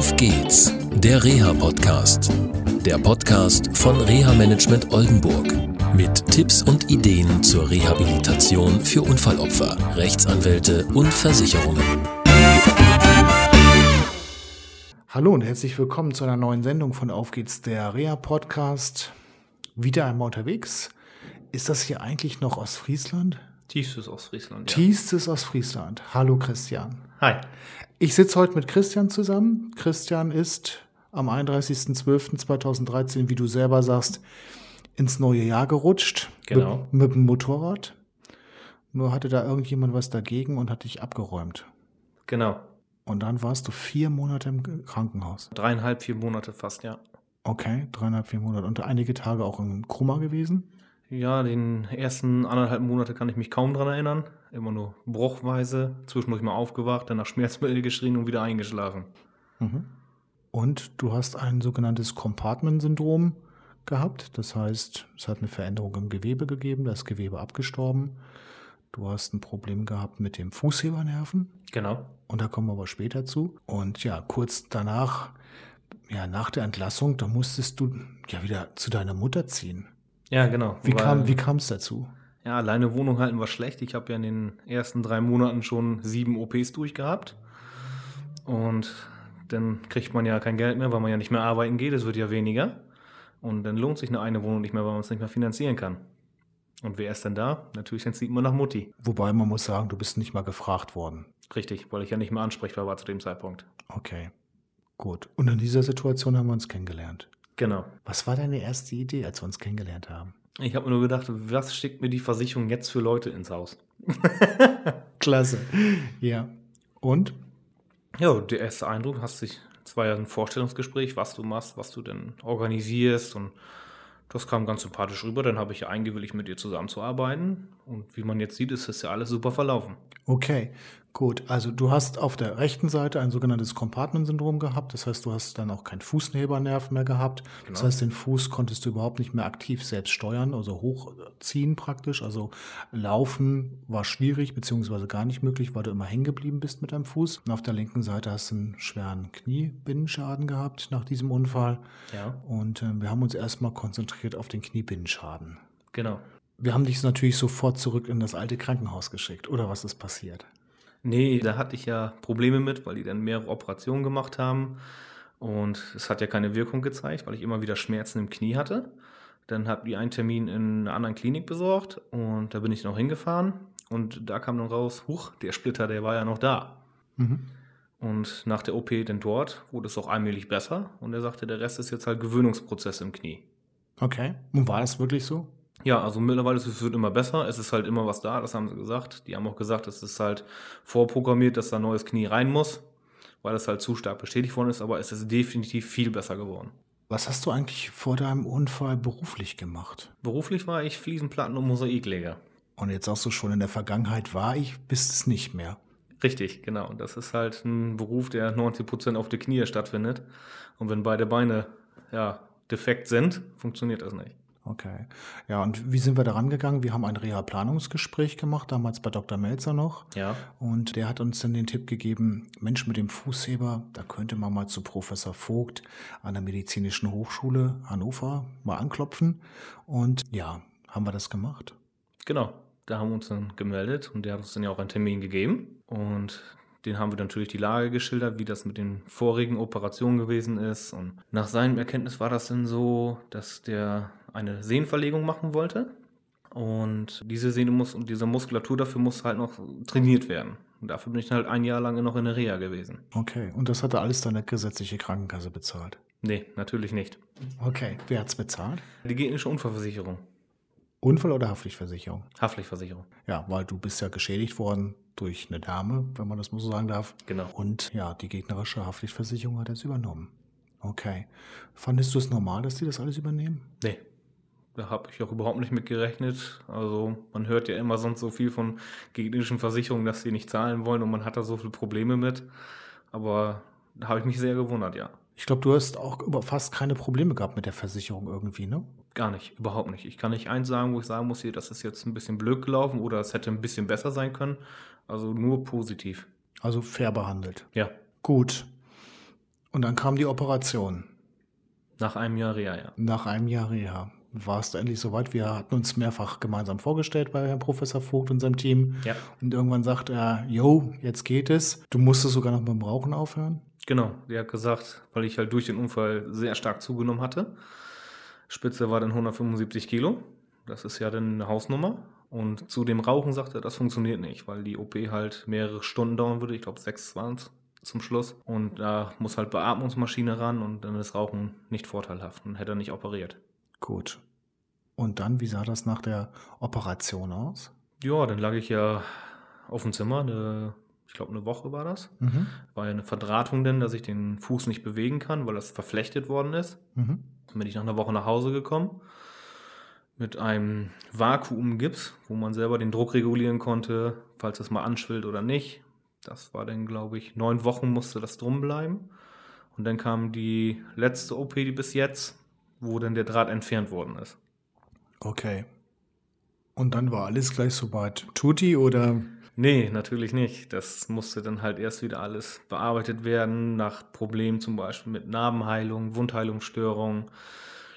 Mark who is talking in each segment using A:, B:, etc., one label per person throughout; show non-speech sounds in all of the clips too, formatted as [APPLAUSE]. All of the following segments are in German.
A: Auf geht's, der Reha-Podcast. Der Podcast von Reha Management Oldenburg. Mit Tipps und Ideen zur Rehabilitation für Unfallopfer, Rechtsanwälte und Versicherungen.
B: Hallo und herzlich willkommen zu einer neuen Sendung von Auf geht's, der Reha-Podcast. Wieder einmal unterwegs. Ist das hier eigentlich noch aus Friesland?
C: Tiefstes aus Friesland.
B: Ja. Tiefstes aus Friesland. Hallo Christian.
C: Hi.
B: Ich sitze heute mit Christian zusammen. Christian ist am 31.12.2013, wie du selber sagst, ins neue Jahr gerutscht.
C: Genau.
B: Mit, mit dem Motorrad. Nur hatte da irgendjemand was dagegen und hat dich abgeräumt.
C: Genau.
B: Und dann warst du vier Monate im Krankenhaus.
C: Dreieinhalb, vier Monate fast, ja.
B: Okay, dreieinhalb, vier Monate. Und einige Tage auch im Krummer gewesen?
C: Ja, den ersten anderthalb Monate kann ich mich kaum dran erinnern. Immer nur bruchweise, zwischendurch mal aufgewacht, dann nach Schmerzmittel geschrien und wieder eingeschlafen.
B: Mhm. Und du hast ein sogenanntes Compartment-Syndrom gehabt. Das heißt, es hat eine Veränderung im Gewebe gegeben, da ist Gewebe abgestorben. Du hast ein Problem gehabt mit dem Fußhebernerven.
C: Genau.
B: Und da kommen wir aber später zu. Und ja, kurz danach, ja, nach der Entlassung, da musstest du ja wieder zu deiner Mutter ziehen.
C: Ja, genau.
B: Wie kam wie kam es dazu?
C: Ja, alleine Wohnung halten war schlecht. Ich habe ja in den ersten drei Monaten schon sieben OPs durchgehabt. Und dann kriegt man ja kein Geld mehr, weil man ja nicht mehr arbeiten geht. Es wird ja weniger. Und dann lohnt sich eine eine Wohnung nicht mehr, weil man es nicht mehr finanzieren kann. Und wer ist denn da? Natürlich dann zieht man nach Mutti.
B: Wobei man muss sagen, du bist nicht mal gefragt worden.
C: Richtig, weil ich ja nicht mehr ansprechbar war zu dem Zeitpunkt.
B: Okay, gut. Und in dieser Situation haben wir uns kennengelernt.
C: Genau.
B: Was war deine erste Idee, als wir uns kennengelernt haben?
C: Ich habe mir nur gedacht, was schickt mir die Versicherung jetzt für Leute ins Haus? [LAUGHS] [LAUGHS]
B: Klasse. Ja. Und?
C: Ja, der erste Eindruck, hast dich, es war ja ein Vorstellungsgespräch, was du machst, was du denn organisierst und das kam ganz sympathisch rüber. Dann habe ich ja eingewilligt, mit dir zusammenzuarbeiten. Und wie man jetzt sieht, ist das ja alles super verlaufen.
B: Okay, gut. Also du hast auf der rechten Seite ein sogenanntes Compartment-Syndrom gehabt. Das heißt, du hast dann auch keinen Fußnebernerv mehr gehabt. Genau. Das heißt, den Fuß konntest du überhaupt nicht mehr aktiv selbst steuern, also hochziehen praktisch. Also laufen war schwierig, beziehungsweise gar nicht möglich, weil du immer hängen geblieben bist mit deinem Fuß. Und auf der linken Seite hast du einen schweren Kniebinnenschaden gehabt nach diesem Unfall.
C: Ja.
B: Und äh, wir haben uns erstmal konzentriert auf den Kniebinnenschaden.
C: Genau.
B: Wir haben dich natürlich sofort zurück in das alte Krankenhaus geschickt. Oder was ist passiert?
C: Nee, da hatte ich ja Probleme mit, weil die dann mehrere Operationen gemacht haben. Und es hat ja keine Wirkung gezeigt, weil ich immer wieder Schmerzen im Knie hatte. Dann habe ich einen Termin in einer anderen Klinik besorgt und da bin ich noch hingefahren. Und da kam dann raus, huch, der Splitter, der war ja noch da. Mhm. Und nach der OP dann dort wurde es auch allmählich besser. Und er sagte, der Rest ist jetzt halt Gewöhnungsprozess im Knie.
B: Okay. Und war das wirklich so?
C: Ja, also mittlerweile es wird immer besser. Es ist halt immer was da, das haben sie gesagt. Die haben auch gesagt, es ist halt vorprogrammiert, dass da ein neues Knie rein muss, weil es halt zu stark bestätigt worden ist, aber es ist definitiv viel besser geworden.
B: Was hast du eigentlich vor deinem Unfall beruflich gemacht?
C: Beruflich war ich Fliesenplatten- und Mosaikleger.
B: Und jetzt sagst du schon, in der Vergangenheit war ich, bist es nicht mehr.
C: Richtig, genau. Das ist halt ein Beruf, der 90 Prozent auf die Knie stattfindet. Und wenn beide Beine ja, defekt sind, funktioniert das nicht.
B: Okay. Ja, und wie sind wir da rangegangen? Wir haben ein Reha-Planungsgespräch gemacht, damals bei Dr. Melzer noch.
C: Ja.
B: Und der hat uns dann den Tipp gegeben, Mensch mit dem Fußheber, da könnte man mal zu Professor Vogt an der Medizinischen Hochschule Hannover mal anklopfen. Und ja, haben wir das gemacht.
C: Genau. Da haben wir uns dann gemeldet und der hat uns dann ja auch einen Termin gegeben. Und den haben wir natürlich die Lage geschildert, wie das mit den vorigen Operationen gewesen ist. Und nach seinem Erkenntnis war das dann so, dass der eine Sehnenverlegung machen wollte. Und diese Sehne muss und diese Muskulatur dafür muss halt noch trainiert werden. Und dafür bin ich halt ein Jahr lang noch in der Reha gewesen.
B: Okay, und das hatte alles deine gesetzliche Krankenkasse bezahlt?
C: Nee, natürlich nicht.
B: Okay, wer hat's bezahlt?
C: Die gegnerische Unfallversicherung.
B: Unfall- oder Haftpflichtversicherung?
C: Haftpflichtversicherung.
B: Ja, weil du bist ja geschädigt worden durch eine Dame, wenn man das mal so sagen darf.
C: Genau.
B: Und ja, die gegnerische Haftpflichtversicherung hat es übernommen. Okay. Fandest du es normal, dass die das alles übernehmen?
C: Nee. Da habe ich auch überhaupt nicht mit gerechnet. Also man hört ja immer sonst so viel von gegnerischen Versicherungen, dass sie nicht zahlen wollen und man hat da so viele Probleme mit. Aber da habe ich mich sehr gewundert, ja.
B: Ich glaube, du hast auch über fast keine Probleme gehabt mit der Versicherung irgendwie, ne?
C: Gar nicht, überhaupt nicht. Ich kann nicht eins sagen, wo ich sagen muss, hier, das ist jetzt ein bisschen blöd gelaufen oder es hätte ein bisschen besser sein können. Also nur positiv.
B: Also fair behandelt.
C: Ja.
B: Gut. Und dann kam die Operation.
C: Nach einem Jahr Reha, ja.
B: Nach einem Jahr Reha. War es endlich soweit? Wir hatten uns mehrfach gemeinsam vorgestellt bei Herrn Professor Vogt und seinem Team.
C: Ja.
B: Und irgendwann sagt er, yo, jetzt geht es. Du musstest sogar noch beim Rauchen aufhören?
C: Genau, der hat gesagt, weil ich halt durch den Unfall sehr stark zugenommen hatte. Spitze war dann 175 Kilo. Das ist ja dann eine Hausnummer. Und zu dem Rauchen sagt er, das funktioniert nicht, weil die OP halt mehrere Stunden dauern würde. Ich glaube, sechs waren es zum Schluss. Und da muss halt Beatmungsmaschine ran und dann ist Rauchen nicht vorteilhaft und hätte er nicht operiert.
B: Gut. Und dann, wie sah das nach der Operation aus?
C: Ja, dann lag ich ja auf dem Zimmer, eine, ich glaube eine Woche war das.
B: Mhm.
C: War ja eine Verdrahtung denn, dass ich den Fuß nicht bewegen kann, weil das verflechtet worden ist.
B: Mhm.
C: Dann bin ich nach einer Woche nach Hause gekommen mit einem Vakuumgips, wo man selber den Druck regulieren konnte, falls es mal anschwillt oder nicht. Das war dann, glaube ich, neun Wochen musste das drum bleiben. Und dann kam die letzte OP die bis jetzt, wo dann der Draht entfernt worden ist.
B: Okay. Und dann war alles gleich soweit tutti oder?
C: Nee, natürlich nicht. Das musste dann halt erst wieder alles bearbeitet werden, nach Problemen zum Beispiel mit Narbenheilung, Wundheilungsstörungen.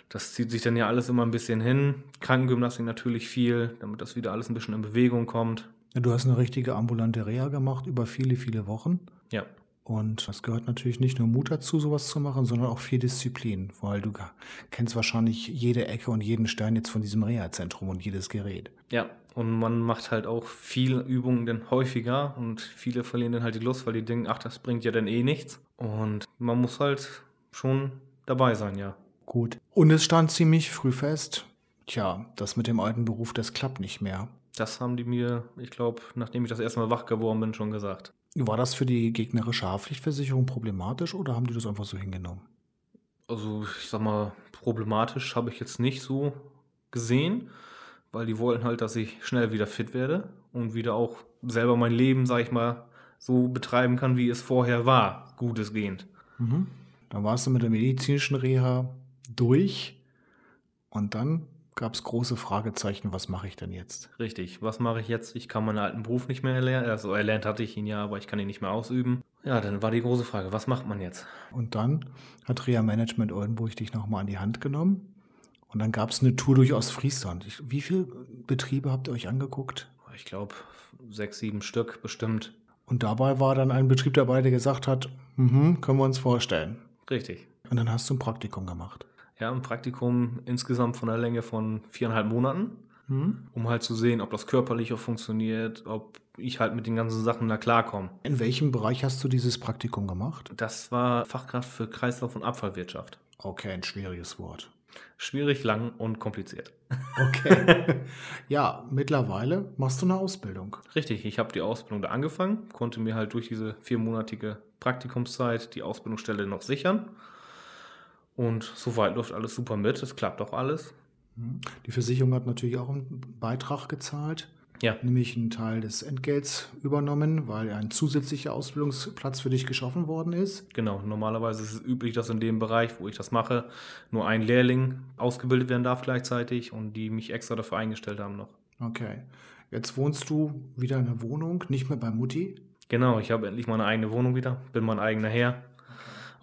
C: Das zieht sich dann ja alles immer ein bisschen hin. Krankengymnastik natürlich viel, damit das wieder alles ein bisschen in Bewegung kommt.
B: Du hast eine richtige ambulante Reha gemacht über viele, viele Wochen.
C: Ja,
B: Und es gehört natürlich nicht nur Mut dazu, sowas zu machen, sondern auch viel Disziplin, weil du kennst wahrscheinlich jede Ecke und jeden Stein jetzt von diesem Reha-Zentrum und jedes Gerät.
C: ja. Und man macht halt auch viele Übungen dann häufiger und viele verlieren dann halt die Lust, weil die denken, ach, das bringt ja dann eh nichts. Und man muss halt schon dabei sein, ja.
B: Gut. Und es stand ziemlich früh fest, tja, das mit dem alten Beruf, das klappt nicht mehr.
C: Das haben die mir, ich glaube, nachdem ich das erste Mal wach geworden bin, schon gesagt.
B: War das für die gegnerische Haftpflichtversicherung problematisch oder haben die das einfach so hingenommen?
C: Also, ich sag mal, problematisch habe ich jetzt nicht so gesehen, weil die wollten halt, dass ich schnell wieder fit werde und wieder auch selber mein Leben, sag ich mal, so betreiben kann, wie es vorher war, gutesgehend.
B: Mhm. Dann warst du mit der medizinischen Reha durch und dann gab es große Fragezeichen, was mache ich denn jetzt?
C: Richtig, was mache ich jetzt? Ich kann meinen alten Beruf nicht mehr erlernen. Also erlernt hatte ich ihn ja, aber ich kann ihn nicht mehr ausüben. Ja, dann war die große Frage, was macht man jetzt?
B: Und dann hat Reha Management Oldenburg dich nochmal an die Hand genommen und dann gab es eine Tour durch Ostfriesland. Wie viele Betriebe habt ihr euch angeguckt?
C: Ich glaube, sechs, sieben Stück bestimmt.
B: Und dabei war dann ein Betrieb dabei, der gesagt hat, mhm, können wir uns vorstellen.
C: Richtig.
B: Und dann hast du ein Praktikum gemacht.
C: Ja, ein Praktikum insgesamt von einer Länge von viereinhalb Monaten.
B: Mhm.
C: um halt zu sehen, ob das körperlich auch funktioniert, ob ich halt mit den ganzen Sachen da klarkomme.
B: In welchem Bereich hast du dieses Praktikum gemacht?
C: Das war Fachkraft für Kreislauf- und Abfallwirtschaft.
B: Okay, ein schwieriges Wort.
C: Schwierig, lang und kompliziert.
B: Okay. [LAUGHS] ja, mittlerweile machst du eine Ausbildung.
C: Richtig, ich habe die Ausbildung da angefangen, konnte mir halt durch diese viermonatige Praktikumszeit die Ausbildungsstelle noch sichern. Und soweit läuft alles super mit, es klappt auch alles.
B: Die Versicherung hat natürlich auch einen Beitrag gezahlt,
C: Ja,
B: nämlich einen Teil des Entgelts übernommen, weil ein zusätzlicher Ausbildungsplatz für dich geschaffen worden ist.
C: genau. Normalerweise ist es üblich, dass in dem Bereich, wo ich das mache, nur ein Lehrling ausgebildet werden darf gleichzeitig und die mich extra dafür eingestellt haben noch.
B: Okay. Jetzt wohnst du wieder in der Wohnung, nicht mehr bei Mutti.
C: Genau, ich habe endlich meine eigene Wohnung wieder, bin mein eigener Herr.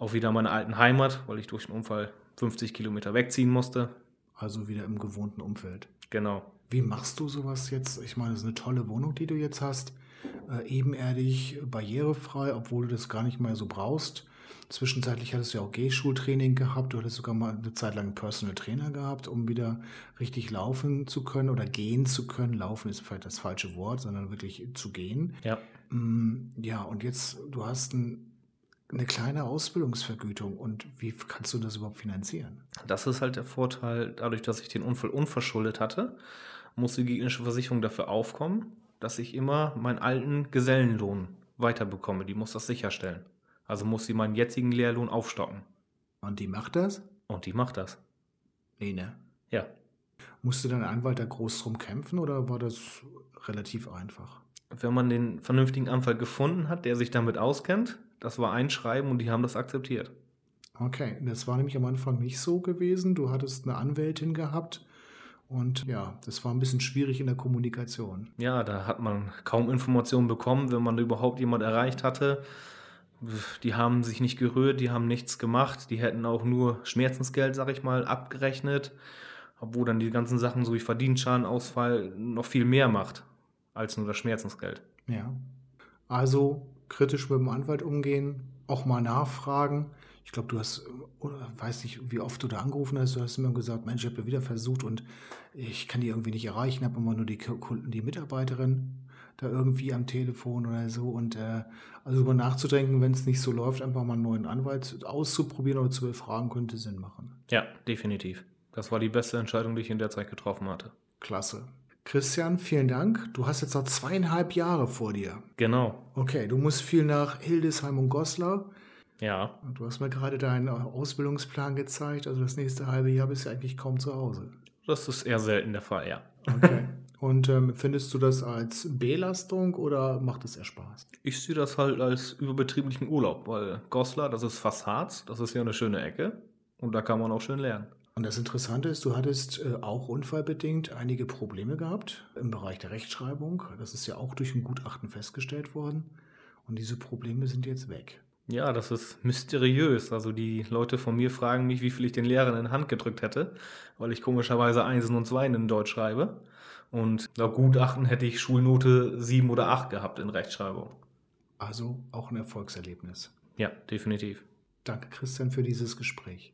C: Auch wieder meine alten Heimat, weil ich durch den Unfall 50 Kilometer wegziehen musste.
B: Also wieder im gewohnten Umfeld.
C: Genau.
B: Wie machst du sowas jetzt? Ich meine, das ist eine tolle Wohnung, die du jetzt hast. Äh, ebenerdig, barrierefrei, obwohl du das gar nicht mehr so brauchst. Zwischenzeitlich hattest du ja auch Gehschultraining gehabt. Du hattest sogar mal eine Zeit lang einen Personal Trainer gehabt, um wieder richtig laufen zu können oder gehen zu können. Laufen ist vielleicht das falsche Wort, sondern wirklich zu gehen.
C: Ja.
B: Mm, Ja, und jetzt, du hast ein, eine kleine Ausbildungsvergütung. Und wie kannst du das überhaupt finanzieren?
C: Das ist halt der Vorteil, dadurch, dass ich den Unfall unverschuldet hatte, muss die gegnerische Versicherung dafür aufkommen, dass ich immer meinen alten Gesellenlohn weiterbekomme. Die muss das sicherstellen. Also muss sie meinen jetzigen Lehrlohn aufstocken.
B: Und die macht das?
C: Und die macht das.
B: Nee, ne?
C: Ja.
B: Musste dein Anwalt da groß drum kämpfen oder war das relativ einfach?
C: Wenn man den vernünftigen Anwalt gefunden hat, der sich damit auskennt, das war ein Schreiben und die haben das akzeptiert.
B: Okay, das war nämlich am Anfang nicht so gewesen. Du hattest eine Anwältin gehabt und ja, das war ein bisschen schwierig in der Kommunikation.
C: Ja, da hat man kaum Informationen bekommen, wenn man überhaupt jemand erreicht hatte. Die haben sich nicht gerührt, die haben nichts gemacht, die hätten auch nur Schmerzensgeld, sag ich mal, abgerechnet, obwohl dann die ganzen Sachen so wie Verdienstschadenausfall noch viel mehr macht als nur das Schmerzensgeld.
B: Ja. Also kritisch mit dem Anwalt umgehen, auch mal nachfragen. Ich glaube, du hast, weiß nicht, wie oft du da angerufen hast, du hast immer gesagt, Mensch, ich habe wieder versucht und ich kann die irgendwie nicht erreichen, habe immer nur die Kunden, die Mitarbeiterin da irgendwie am Telefon oder so. Und äh, also über nachzudenken, wenn es nicht so läuft, einfach mal einen neuen Anwalt auszuprobieren oder zu befragen, könnte Sinn machen.
C: Ja, definitiv. Das war die beste Entscheidung, die ich in der Zeit getroffen hatte.
B: Klasse. Christian, vielen Dank. Du hast jetzt noch zweieinhalb Jahre vor dir.
C: Genau.
B: Okay, du musst viel nach Hildesheim und Goslar.
C: Ja.
B: Du hast mir gerade deinen Ausbildungsplan gezeigt. Also das nächste halbe Jahr bist du eigentlich kaum zu Hause.
C: Das ist eher selten der Fall, ja.
B: Okay. [LAUGHS] Und ähm, findest du das als Belastung oder macht es eher Spaß?
C: Ich sehe das halt als überbetrieblichen Urlaub, weil Goslar, das ist fast Harz, das ist ja eine schöne Ecke und da kann man auch schön lernen.
B: Und das Interessante ist, du hattest äh, auch unfallbedingt einige Probleme gehabt im Bereich der Rechtschreibung. Das ist ja auch durch ein Gutachten festgestellt worden. Und diese Probleme sind jetzt weg.
C: Ja, das ist mysteriös. Also die Leute von mir fragen mich, wie viel ich den Lehrern in die Hand gedrückt hätte, weil ich komischerweise Einsen und Zweien in Deutsch schreibe. Und laut Gutachten hätte ich Schulnote 7 oder 8 gehabt in Rechtschreibung.
B: Also auch ein Erfolgserlebnis.
C: Ja, definitiv.
B: Danke, Christian, für dieses Gespräch.